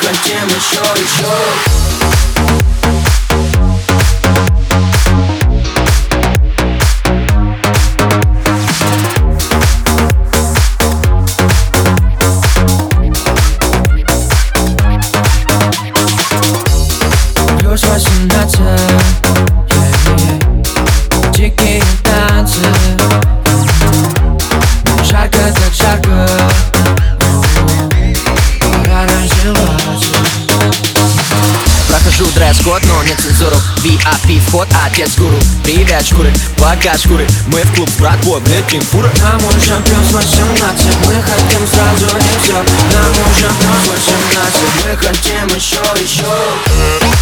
хотим еще, еще дресс-код, но нет цензуру VIP вход, отец гуру. Привет, шкуры, пока шкуры. Мы в клуб с братвой, летим фуры Нам уже плюс 18 Мы хотим сразу и все Нам уже плюс 18 Мы хотим еще, еще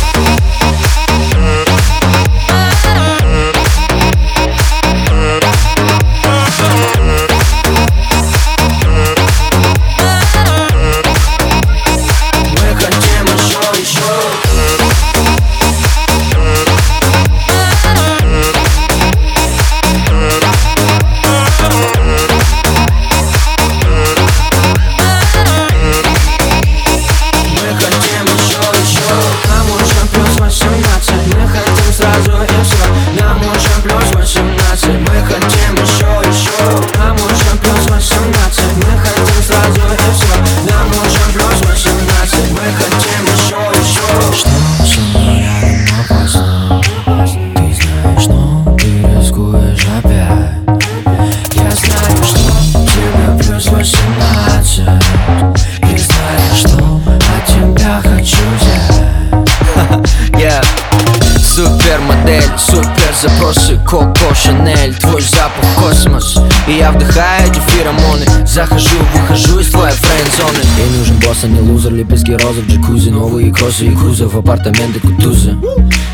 хочу я. Yeah. Супермодель, супер запросы Коко Шанель, твой запах космос. И я вдыхаю эти феромоны. Захожу, выхожу из твоей френд-зоны. Ей нужен босс, а не лузер. Лепестки розы в джакузи. Новые кроссы и кузов Апартаменты Кутузы.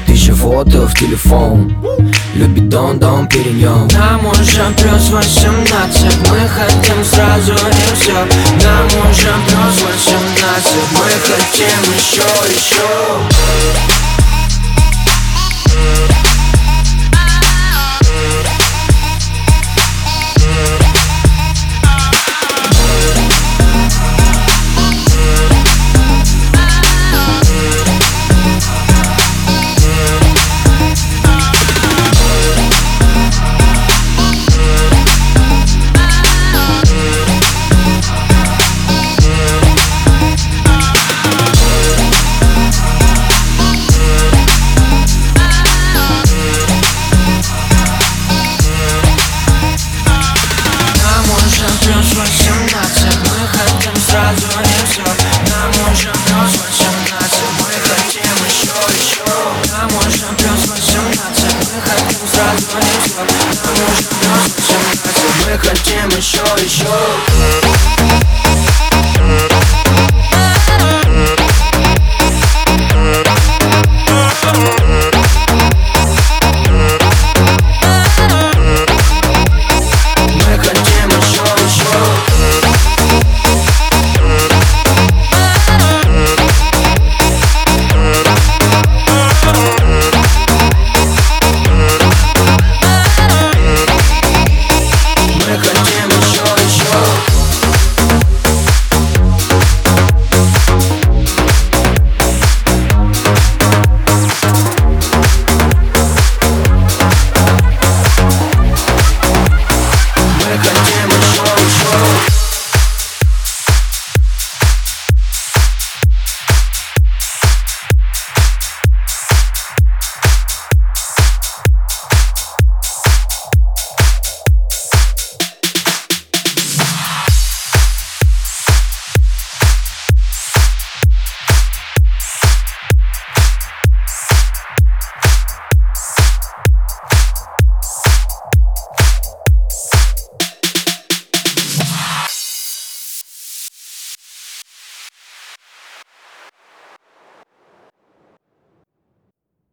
Тысяча фото в телефон. Любит дом, дом, перенем Нам уже плюс 18 Мы хотим сразу и все Нам уже плюс 18 Мы хотим еще, еще хотим еще, еще.